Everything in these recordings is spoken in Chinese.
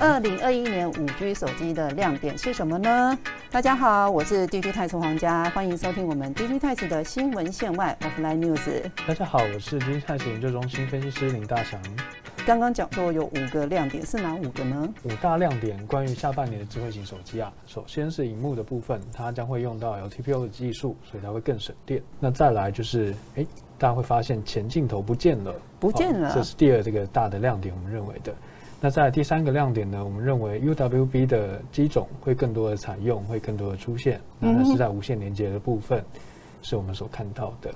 二零二一年五 G 手机的亮点是什么呢？大家好，我是 DG 太子皇家，欢迎收听我们 DG 太子的新闻线外 Offline News。大家好，我是 DG 太子研究中心分析师林大祥。刚刚讲说有五个亮点，是哪五个呢？五大亮点关于下半年的智慧型手机啊，首先是荧幕的部分，它将会用到 LTPO 的技术，所以它会更省电。那再来就是，哎，大家会发现前镜头不见了，不见了，这是第二这个大的亮点，我们认为的。那在第三个亮点呢，我们认为 UWB 的机种会更多的采用，会更多的出现，那是在无线连接的部分，是我们所看到的。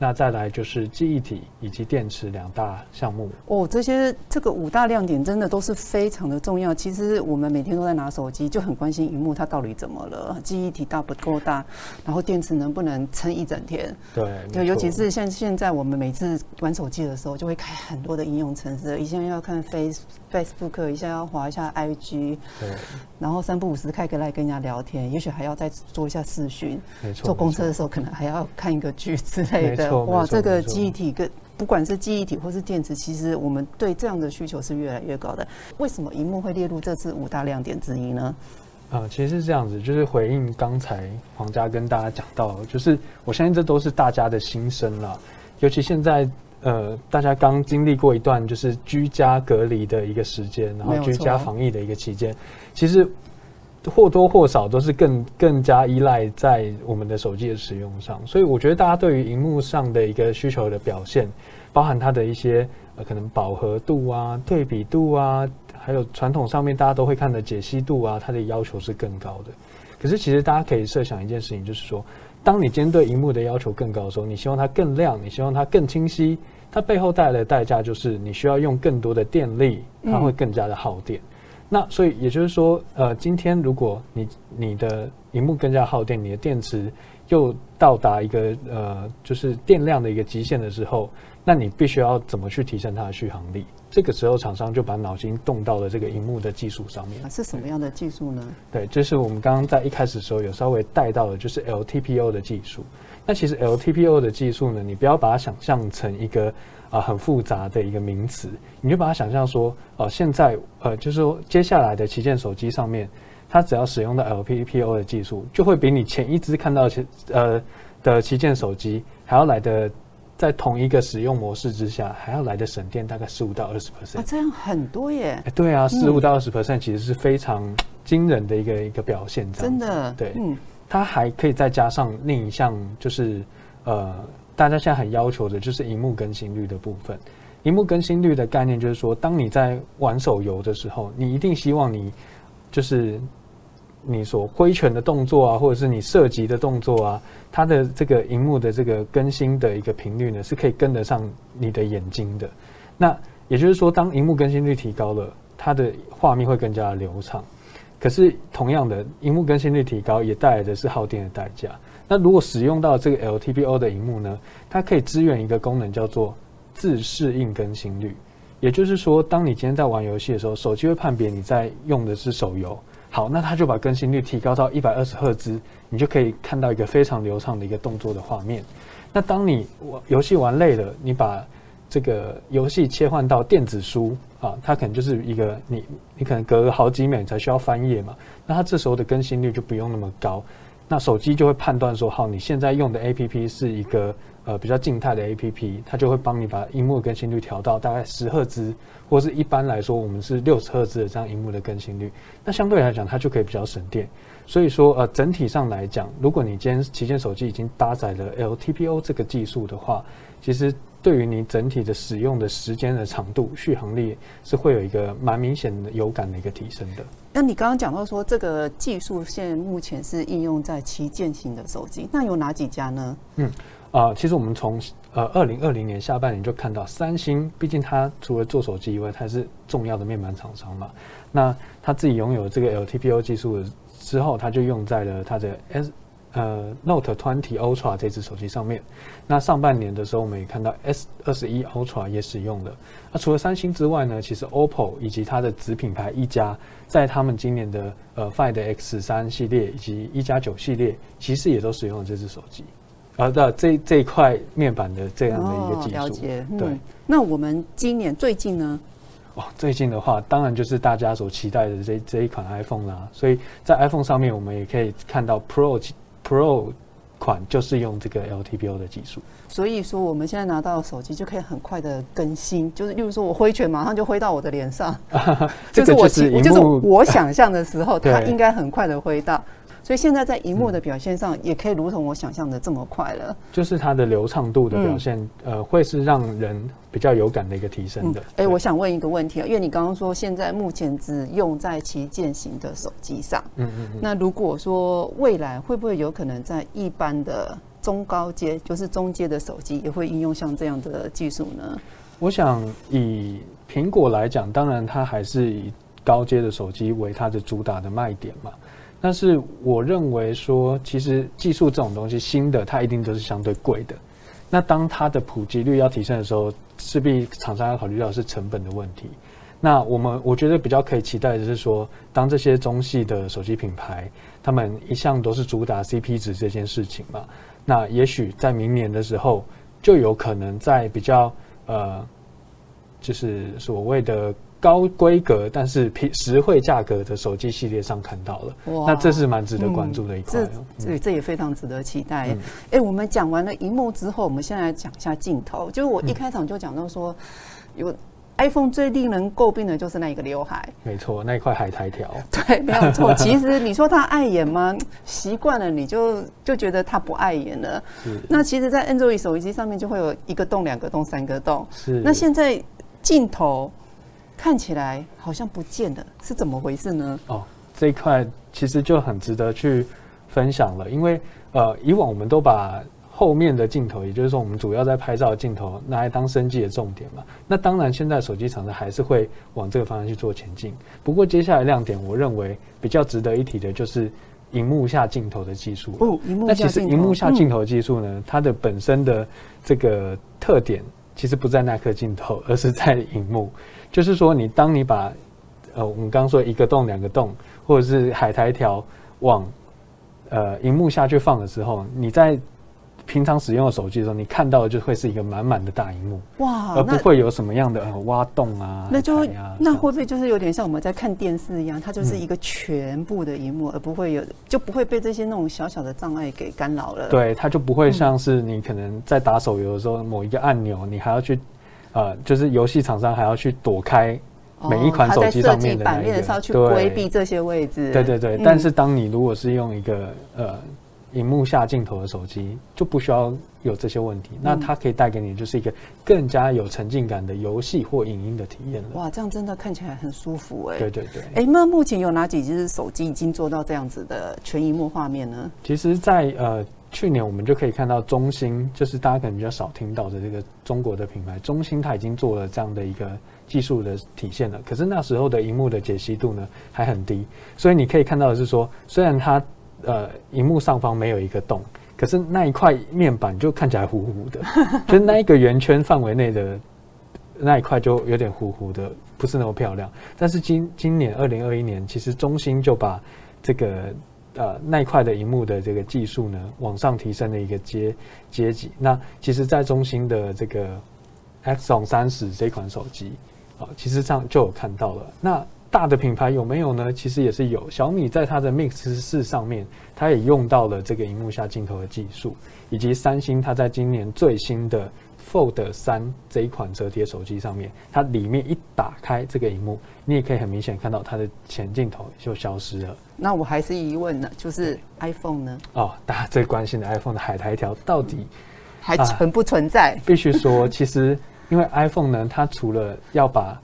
那再来就是记忆体以及电池两大项目哦，这些这个五大亮点真的都是非常的重要。其实我们每天都在拿手机，就很关心荧幕它到底怎么了，记忆体大不够大，然后电池能不能撑一整天？对，对，尤其是像现在我们每次玩手机的时候，就会开很多的应用程式，一下要看 Face Facebook，一下要滑一下 IG，对，然后三不五时开个来跟人家聊天，也许还要再做一下视讯，没错，坐公车的时候可能还要看一个剧之类的。哇，这个记忆体跟不管是记忆体或是电池，其实我们对这样的需求是越来越高的。为什么荧幕会列入这次五大亮点之一呢？啊，其实是这样子，就是回应刚才黄家跟大家讲到，就是我相信这都是大家的心声了。尤其现在，呃，大家刚经历过一段就是居家隔离的一个时间，然后居家防疫的一个期间，其实。或多或少都是更更加依赖在我们的手机的使用上，所以我觉得大家对于荧幕上的一个需求的表现，包含它的一些呃可能饱和度啊、对比度啊，还有传统上面大家都会看的解析度啊，它的要求是更高的。可是其实大家可以设想一件事情，就是说，当你今天对荧幕的要求更高的时候，你希望它更亮，你希望它更清晰，它背后带来的代价就是你需要用更多的电力，它会更加的耗电。那所以也就是说，呃，今天如果你你的荧幕更加耗电，你的电池又到达一个呃，就是电量的一个极限的时候，那你必须要怎么去提升它的续航力？这个时候，厂商就把脑筋动到了这个荧幕的技术上面。是什么样的技术呢？对，就是我们刚刚在一开始的时候有稍微带到的，就是 LTPO 的技术。那其实 LTPO 的技术呢，你不要把它想象成一个。啊，很复杂的一个名词，你就把它想象说，哦，现在呃，就是说接下来的旗舰手机上面，它只要使用到 LPPO 的技术，就会比你前一支看到旗呃的旗舰手机还要来的，在同一个使用模式之下，还要来的省电大概十五到二十 percent。啊，这样很多耶！对啊，十五到二十 percent 其实是非常惊人的一个一个表现。真的，对，嗯，它还可以再加上另一项，就是呃。大家现在很要求的就是荧幕更新率的部分。荧幕更新率的概念就是说，当你在玩手游的时候，你一定希望你就是你所挥拳的动作啊，或者是你射击的动作啊，它的这个荧幕的这个更新的一个频率呢，是可以跟得上你的眼睛的。那也就是说，当荧幕更新率提高了，它的画面会更加流畅。可是同样的，荧幕更新率提高也带来的是耗电的代价。那如果使用到这个 LTPO 的荧幕呢，它可以支援一个功能叫做自适应更新率，也就是说，当你今天在玩游戏的时候，手机会判别你在用的是手游，好，那它就把更新率提高到一百二十赫兹，你就可以看到一个非常流畅的一个动作的画面。那当你玩游戏玩累了，你把这个游戏切换到电子书啊，它可能就是一个你你可能隔好几秒你才需要翻页嘛，那它这时候的更新率就不用那么高。那手机就会判断说，好，你现在用的 A P P 是一个呃比较静态的 A P P，它就会帮你把荧幕更新率调到大概十赫兹，或是一般来说我们是六十赫兹的这样荧幕的更新率。那相对来讲，它就可以比较省电。所以说，呃，整体上来讲，如果你今天旗舰手机已经搭载了 L T P O 这个技术的话，其实对于你整体的使用的时间的长度、续航力是会有一个蛮明显的有感的一个提升的。那你刚刚讲到说，这个技术现在目前是应用在旗舰型的手机，那有哪几家呢？嗯，啊，其实我们从呃二零二零年下半年就看到，三星毕竟它除了做手机以外，它是重要的面板厂商嘛，那它自己拥有这个 LTPO 技术之后，它就用在了它的 S。呃，Note 20 Ultra 这只手机上面，那上半年的时候，我们也看到 S 二十一 Ultra 也使用了。那除了三星之外呢，其实 OPPO 以及它的子品牌一加，在他们今年的呃 Find X 三系列以及一加九系列，其实也都使用了这只手机。啊，的这这一块面板的这样的一个技术。了解。对。那我们今年最近呢？哦，最近的话，当然就是大家所期待的这这一款 iPhone 啦。所以在 iPhone 上面，我们也可以看到 Pro Pro 款就是用这个 LTPO 的技术。所以说，我们现在拿到手机就可以很快的更新，就是例如说我挥拳，马上就挥到我的脸上，就是我就是我想象的时候，它应该很快的挥到。所以现在在荧幕的表现上，也可以如同我想象的这么快了。就是它的流畅度的表现，呃，会是让人比较有感的一个提升的。哎，我想问一个问题啊，因为你刚刚说现在目前只用在旗舰型的手机上，嗯嗯嗯。那如果说未来会不会有可能在一般的中高阶，就是中阶的手机，也会应用像这样的技术呢？我想以苹果来讲，当然它还是以高阶的手机为它的主打的卖点嘛。但是我认为说，其实技术这种东西，新的它一定都是相对贵的。那当它的普及率要提升的时候，势必厂商要考虑到是成本的问题。那我们我觉得比较可以期待的是说，当这些中系的手机品牌，他们一向都是主打 CP 值这件事情嘛，那也许在明年的时候，就有可能在比较呃，就是所谓的。高规格但是平实惠价格的手机系列上看到了，那这是蛮值得关注的一块。这这也非常值得期待。哎，我们讲完了荧幕之后，我们现在来讲一下镜头。就是我一开场就讲到说，有 iPhone 最令人诟病的就是那一个刘海。没错，那一块海苔条。对，没有错。其实你说它碍眼吗？习惯了你就就觉得它不碍眼了。那其实，在 Android 手机上面就会有一个洞、两个洞、三个洞。是。那现在镜头。看起来好像不见了，是怎么回事呢？哦，这一块其实就很值得去分享了，因为呃，以往我们都把后面的镜头，也就是说我们主要在拍照的镜头拿来当升级的重点嘛。那当然，现在手机厂商还是会往这个方向去做前进。不过接下来亮点，我认为比较值得一提的就是荧幕下镜头的技术。哦，荧幕下镜头。那其实荧幕下镜头技术呢，它的本身的这个特点其实不在那颗镜头，而是在荧幕。就是说，你当你把，呃，我们刚说一个洞、两个洞，或者是海苔条往，呃，荧幕下去放的时候，你在平常使用的手机的时候，你看到的就会是一个满满的大荧幕，哇，而不会有什么样的挖洞啊。那就那会不会就是有点像我们在看电视一样，它就是一个全部的荧幕，而不会有就不会被这些那种小小的障碍给干扰了？对，它就不会像是你可能在打手游的时候，某一个按钮你还要去。呃，就是游戏厂商还要去躲开每一款手机上面的那一个，去规避这些位置。对对对，但是当你如果是用一个呃荧幕下镜头的手机，就不需要有这些问题。那它可以带给你就是一个更加有沉浸感的游戏或影音的体验了。哇，这样真的看起来很舒服哎。对对对。哎，那目前有哪几只手机已经做到这样子的全荧幕画面呢？其实，在呃。去年我们就可以看到中兴，就是大家可能比较少听到的这个中国的品牌，中兴它已经做了这样的一个技术的体现了。可是那时候的荧幕的解析度呢还很低，所以你可以看到的是说，虽然它呃荧幕上方没有一个洞，可是那一块面板就看起来糊糊的，就那一个圆圈范围内的那一块就有点糊糊的，不是那么漂亮。但是今今年二零二一年，其实中兴就把这个。呃，那一块的荧幕的这个技术呢，往上提升了一个阶阶级。那其实，在中兴的这个 X on 三十这款手机，啊，其实上就有看到了。那大的品牌有没有呢？其实也是有。小米在它的 Mix 四上面，它也用到了这个荧幕下镜头的技术，以及三星它在今年最新的。Fold 三这一款折叠手机上面，它里面一打开这个荧幕，你也可以很明显看到它的前镜头就消失了。那我还是疑问呢，就是 iPhone 呢？哦，大家最关心的 iPhone 的海苔条到底还存不存在？必须说，其实因为 iPhone 呢，它除了要把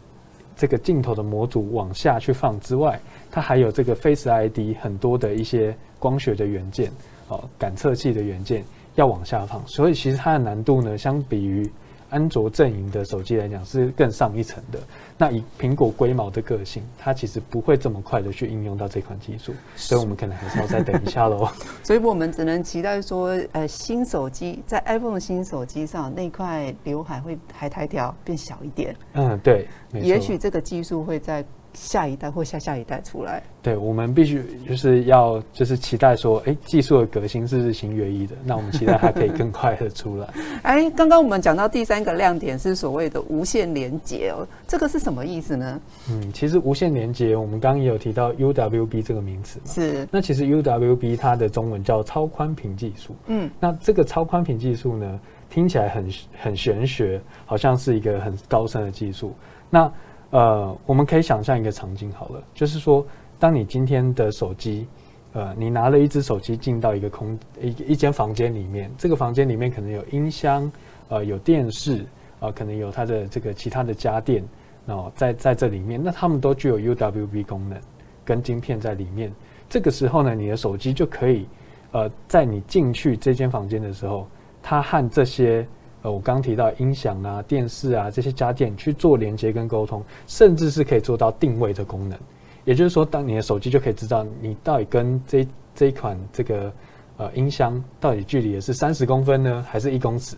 这个镜头的模组往下去放之外，它还有这个 Face ID 很多的一些光学的元件，哦，感测器的元件。要往下放，所以其实它的难度呢，相比于安卓阵营的手机来讲是更上一层的。那以苹果龟毛的个性，它其实不会这么快的去应用到这款技术，所以我们可能还是要再等一下喽。所以我们只能期待说，呃，新手机在 iPhone 新手机上那块刘海会海苔条变小一点。嗯，对，也许这个技术会在。下一代或下下一代出来。对，我们必须就是要就是期待说，哎，技术的革新是日新月异的，那我们期待它可以更快的出来。哎，刚刚我们讲到第三个亮点是所谓的无线连接哦，这个是什么意思呢？嗯，其实无线连接，我们刚刚也有提到 UWB 这个名词嘛。是。那其实 UWB 它的中文叫超宽频技术。嗯。那这个超宽频技术呢，听起来很很玄学，好像是一个很高深的技术。那呃，我们可以想象一个场景好了，就是说。当你今天的手机，呃，你拿了一只手机进到一个空一一间房间里面，这个房间里面可能有音箱，呃，有电视，啊，可能有它的这个其他的家电，哦，在在这里面，那他们都具有 UWB 功能跟晶片在里面。这个时候呢，你的手机就可以，呃，在你进去这间房间的时候，它和这些呃我刚提到音响啊、电视啊这些家电去做连接跟沟通，甚至是可以做到定位的功能。也就是说，当你的手机就可以知道你到底跟这这一款这个呃音箱到底距离是三十公分呢，还是一公尺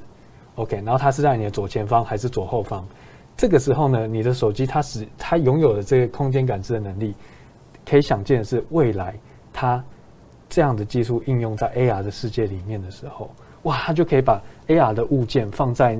？OK，然后它是在你的左前方还是左后方？这个时候呢，你的手机它是它拥有的这个空间感知的能力，可以想见的是，未来它这样的技术应用在 AR 的世界里面的时候，哇，它就可以把 AR 的物件放在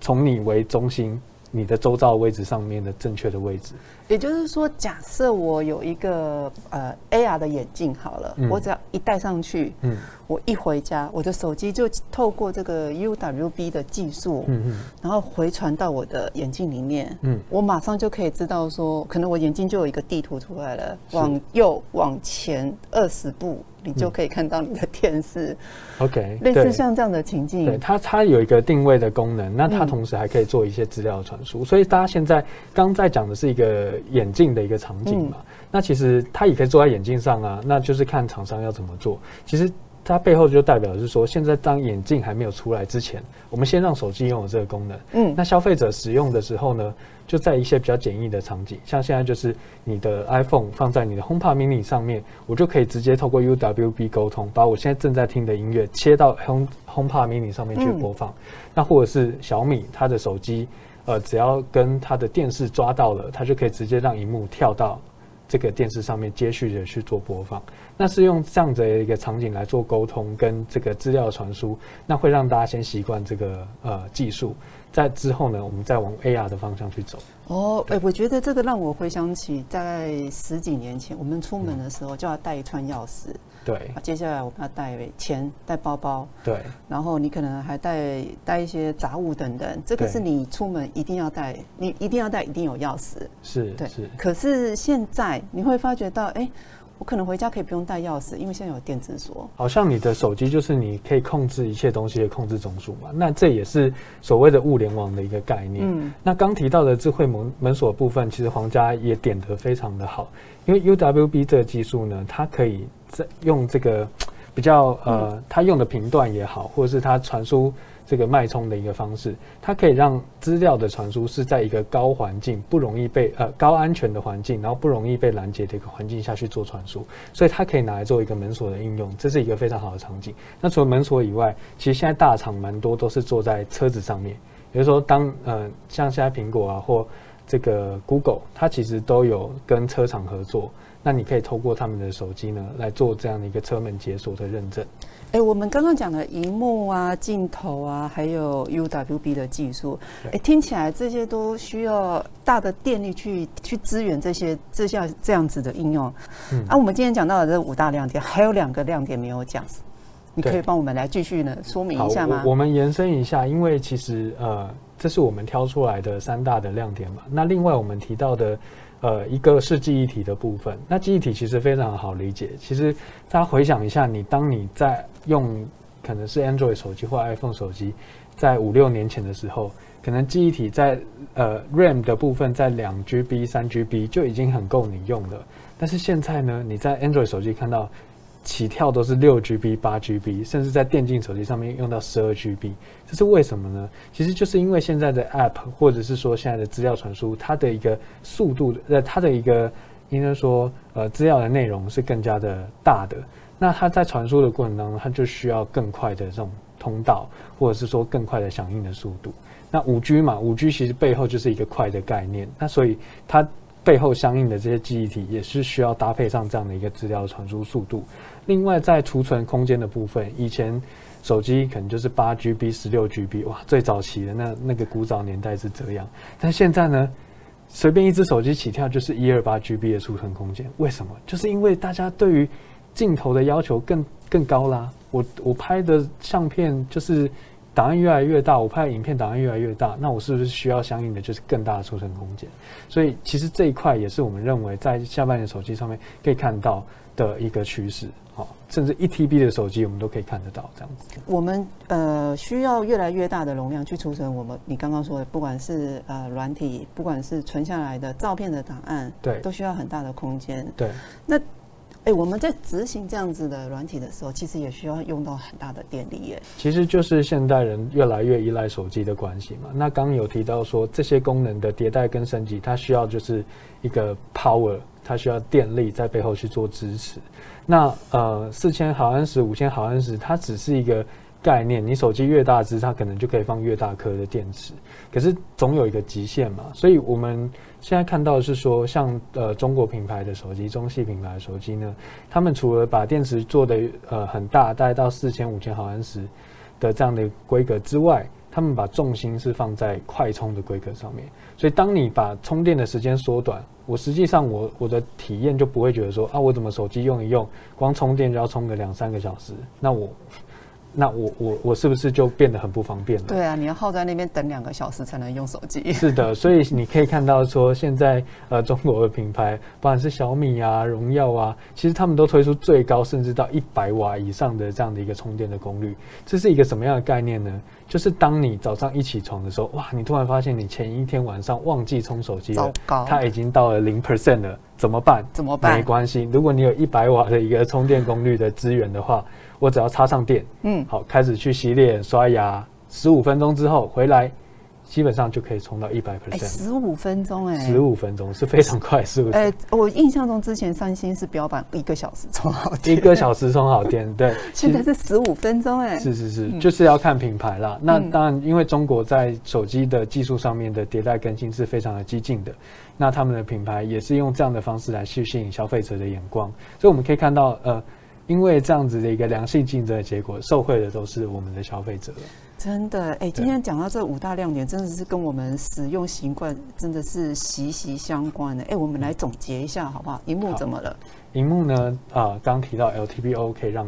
从你为中心。你的周遭位置上面的正确的位置，也就是说，假设我有一个呃 AR 的眼镜好了，我只要一戴上去，嗯，我一回家，我的手机就透过这个 UWB 的技术，嗯嗯，然后回传到我的眼镜里面，嗯，我马上就可以知道说，可能我眼镜就有一个地图出来了，往右往前二十步。你就可以看到你的电视，OK，类似像这样的情境，对它它有一个定位的功能，那它同时还可以做一些资料传输，所以大家现在刚在讲的是一个眼镜的一个场景嘛，那其实它也可以做在眼镜上啊，那就是看厂商要怎么做，其实。它背后就代表是说，现在当眼镜还没有出来之前，我们先让手机拥有这个功能。嗯，那消费者使用的时候呢，就在一些比较简易的场景，像现在就是你的 iPhone 放在你的 HomePod Mini 上面，我就可以直接透过 UWB 沟通，把我现在正在听的音乐切到 Home HomePod Mini 上面去播放。那或者是小米它的手机，呃，只要跟它的电视抓到了，它就可以直接让荧幕跳到。这个电视上面接续的去做播放，那是用这样的一个场景来做沟通跟这个资料传输，那会让大家先习惯这个呃技术，在之后呢，我们再往 AR 的方向去走。哦，哎，我觉得这个让我回想起在十几年前，我们出门的时候就要带一串钥匙。对，接下来我们要带钱、带包包，对，然后你可能还带带一些杂物等等，这个是你出门一定要带，你一定要带，一定有钥匙，是，对，是。可是现在你会发觉到，哎，我可能回家可以不用带钥匙，因为现在有电子锁。好像你的手机就是你可以控制一切东西的控制中枢嘛，那这也是所谓的物联网的一个概念。嗯，那刚提到的智慧门门锁部分，其实皇家也点得非常的好，因为 UWB 这个技术呢，它可以。在用这个比较呃，它用的频段也好，或者是它传输这个脉冲的一个方式，它可以让资料的传输是在一个高环境、不容易被呃高安全的环境，然后不容易被拦截的一个环境下去做传输，所以它可以拿来做一个门锁的应用，这是一个非常好的场景。那除了门锁以外，其实现在大厂蛮多都是做在车子上面，比如说当呃像现在苹果啊或这个 Google，它其实都有跟车厂合作。那你可以透过他们的手机呢来做这样的一个车门解锁的认证。哎，我们刚刚讲的荧幕啊、镜头啊，还有 UWB 的技术，哎，听起来这些都需要大的电力去去支援这些这项这样子的应用。嗯，啊，我们今天讲到的这五大亮点，还有两个亮点没有讲，你可以帮我们来继续呢说明一下吗？我们延伸一下，因为其实呃，这是我们挑出来的三大的亮点嘛。那另外我们提到的。呃，一个是记忆体的部分。那记忆体其实非常好理解。其实大家回想一下，你当你在用可能是 Android 手机或 iPhone 手机，在五六年前的时候，可能记忆体在呃 RAM 的部分在两 GB、三 GB 就已经很够你用了。但是现在呢，你在 Android 手机看到。起跳都是六 GB、八 GB，甚至在电竞手机上面用到十二 GB，这是为什么呢？其实就是因为现在的 App 或者是说现在的资料传输，它的一个速度，呃，它的一个应该说呃资料的内容是更加的大的。那它在传输的过程当中，它就需要更快的这种通道，或者是说更快的响应的速度。那五 G 嘛，五 G 其实背后就是一个快的概念。那所以它背后相应的这些记忆体也是需要搭配上这样的一个资料传输速度。另外，在储存空间的部分，以前手机可能就是八 GB、十六 GB，哇，最早期的那那个古早年代是这样。但现在呢，随便一只手机起跳就是一二八 GB 的储存空间。为什么？就是因为大家对于镜头的要求更更高啦。我我拍的相片就是。档案越来越大，我拍的影片档案越来越大，那我是不是需要相应的就是更大的储存空间？所以其实这一块也是我们认为在下半年手机上面可以看到的一个趋势，好，甚至一 TB 的手机我们都可以看得到这样子。我们呃需要越来越大的容量去储存我们你刚刚说的，不管是呃软体，不管是存下来的照片的档案，对，都需要很大的空间。对，那。哎，我们在执行这样子的软体的时候，其实也需要用到很大的电力耶。其实就是现代人越来越依赖手机的关系嘛。那刚有提到说，这些功能的迭代跟升级，它需要就是一个 power，它需要电力在背后去做支持。那呃，四千毫安时、五千毫安时，它只是一个。概念，你手机越大只，它可能就可以放越大颗的电池，可是总有一个极限嘛。所以我们现在看到的是说，像呃中国品牌的手机、中系品牌的手机呢，他们除了把电池做的呃很大，大概到四千、五千毫安时的这样的规格之外，他们把重心是放在快充的规格上面。所以当你把充电的时间缩短，我实际上我我的体验就不会觉得说啊，我怎么手机用一用，光充电就要充个两三个小时，那我。那我我我是不是就变得很不方便了？对啊，你要耗在那边等两个小时才能用手机。是的，所以你可以看到说，现在呃中国的品牌，不管是小米啊、荣耀啊，其实他们都推出最高甚至到一百瓦以上的这样的一个充电的功率。这是一个什么样的概念呢？就是当你早上一起床的时候，哇，你突然发现你前一天晚上忘记充手机了，它已经到了零 percent 了，怎么办？怎么办？没关系，如果你有一百瓦的一个充电功率的资源的话。我只要插上电，嗯，好，开始去洗脸、刷牙，十五分钟之后回来，基本上就可以充到一百 percent。十五分钟，哎，十五分钟是非常快，是不是？哎，我印象中之前三星是标榜一个小时充好电，一个小时充好电，对。现在是十五分钟，哎，是是是，就是要看品牌啦。那当然，因为中国在手机的技术上面的迭代更新是非常的激进的，那他们的品牌也是用这样的方式来去吸引消费者的眼光，所以我们可以看到，呃。因为这样子的一个良性竞争的结果，受惠的都是我们的消费者。真的，哎，今天讲到这五大亮点，真的是跟我们使用习惯真的是息息相关的。哎，我们来总结一下好不好？荧幕怎么了？荧幕呢？啊，刚提到 LTPO 可以让。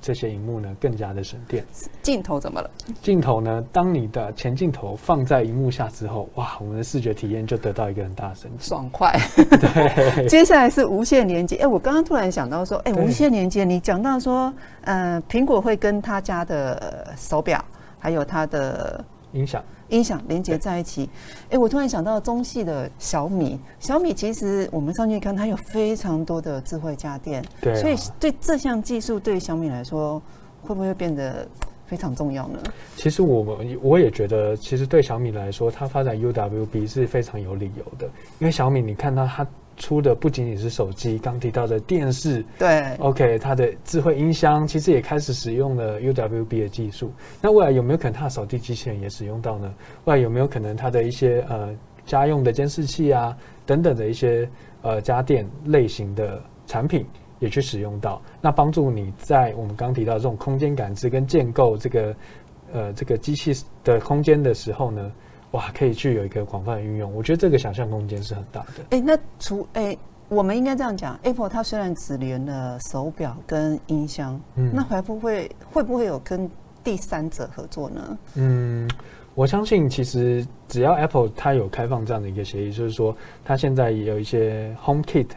这些荧幕呢更加的省电。镜头怎么了？镜头呢？当你的前镜头放在荧幕下之后，哇，我们的视觉体验就得到一个很大的升级，爽快。对。接下来是无线连接。哎，我刚刚突然想到说，哎，无线连接，你讲到说，呃，苹果会跟他家的手表，还有他的音响。音响连接在一起，哎，我突然想到中系的小米，小米其实我们上去看，它有非常多的智慧家电，对，所以对这项技术对小米来说，会不会变得非常重要呢？其实我们我也觉得，其实对小米来说，它发展 UWB 是非常有理由的，因为小米你看到它。出的不仅仅是手机，刚提到的电视，对，OK，它的智慧音箱其实也开始使用了 UWB 的技术。那未来有没有可能它的扫地机器人也使用到呢？未来有没有可能它的一些呃家用的监视器啊等等的一些呃家电类型的产品也去使用到？那帮助你在我们刚提到这种空间感知跟建构这个呃这个机器的空间的时候呢？哇，可以去有一个广泛的运用，我觉得这个想象空间是很大的。哎，那除哎，我们应该这样讲，Apple 它虽然只连了手表跟音箱，嗯，那会不会会不会有跟第三者合作呢？嗯，我相信其实只要 Apple 它有开放这样的一个协议，就是说它现在也有一些 Home Kit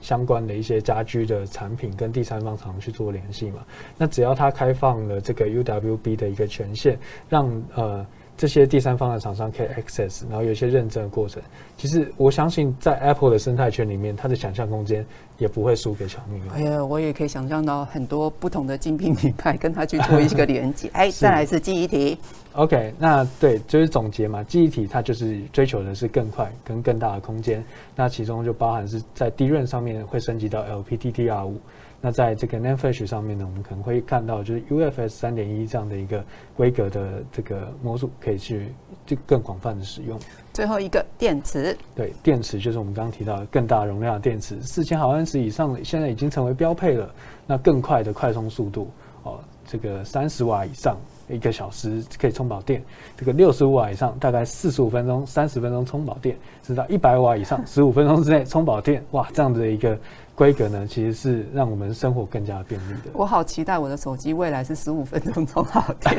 相关的一些家居的产品跟第三方厂去做联系嘛，那只要它开放了这个 UWB 的一个权限，让呃。这些第三方的厂商可以 access，然后有一些认证的过程。其实我相信，在 Apple 的生态圈里面，它的想象空间也不会输给小米。哎呀，我也可以想象到很多不同的精品品牌跟它去做一个连接。哎，再来是记忆体。OK，那对，就是总结嘛，记忆体它就是追求的是更快跟更大的空间。那其中就包含是在低润上面会升级到 LPDDR 五。那在这个 n a n Flash 上面呢，我们可能会看到就是 UFS 三点一这样的一个规格的这个模组，可以。去就更广泛的使用。最后一个电池，对，电池就是我们刚刚提到的更大容量的电池，四千毫安时以上，现在已经成为标配了。那更快的快充速度，哦，这个三十瓦以上一个小时可以充饱电，这个六十五瓦以上大概四十五分钟、三十分钟充饱电，直到一百瓦以上十五分钟之内充饱电，哇，这样的一个。规格呢，其实是让我们生活更加便利的。我好期待我的手机未来是十五分钟充好电，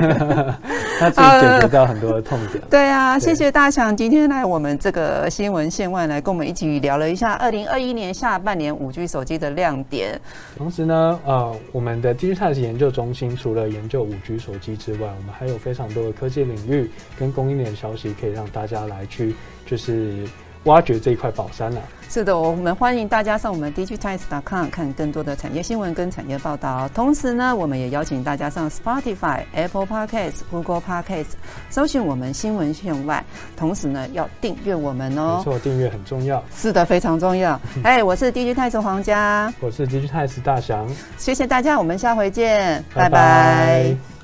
它可以解决到很多的痛点。对啊，谢谢大强今天来我们这个新闻线外来跟我们一起聊了一下二零二一年下半年五 G 手机的亮点。同时呢，呃，我们的 Digital 研究中心除了研究五 G 手机之外，我们还有非常多的科技领域跟供应链消息，可以让大家来去就是。挖掘这一块宝山了。是的，我们欢迎大家上我们 digitimes.com 看更多的产业新闻跟产业报道。同时呢，我们也邀请大家上 Spotify、Apple Podcasts、Google Podcasts 搜寻我们新闻线外。同时呢，要订阅我们哦。没错，订阅很重要。是的，非常重要。哎，我是 digitimes 黄家，我是 digitimes 大祥。谢谢大家，我们下回见，拜拜。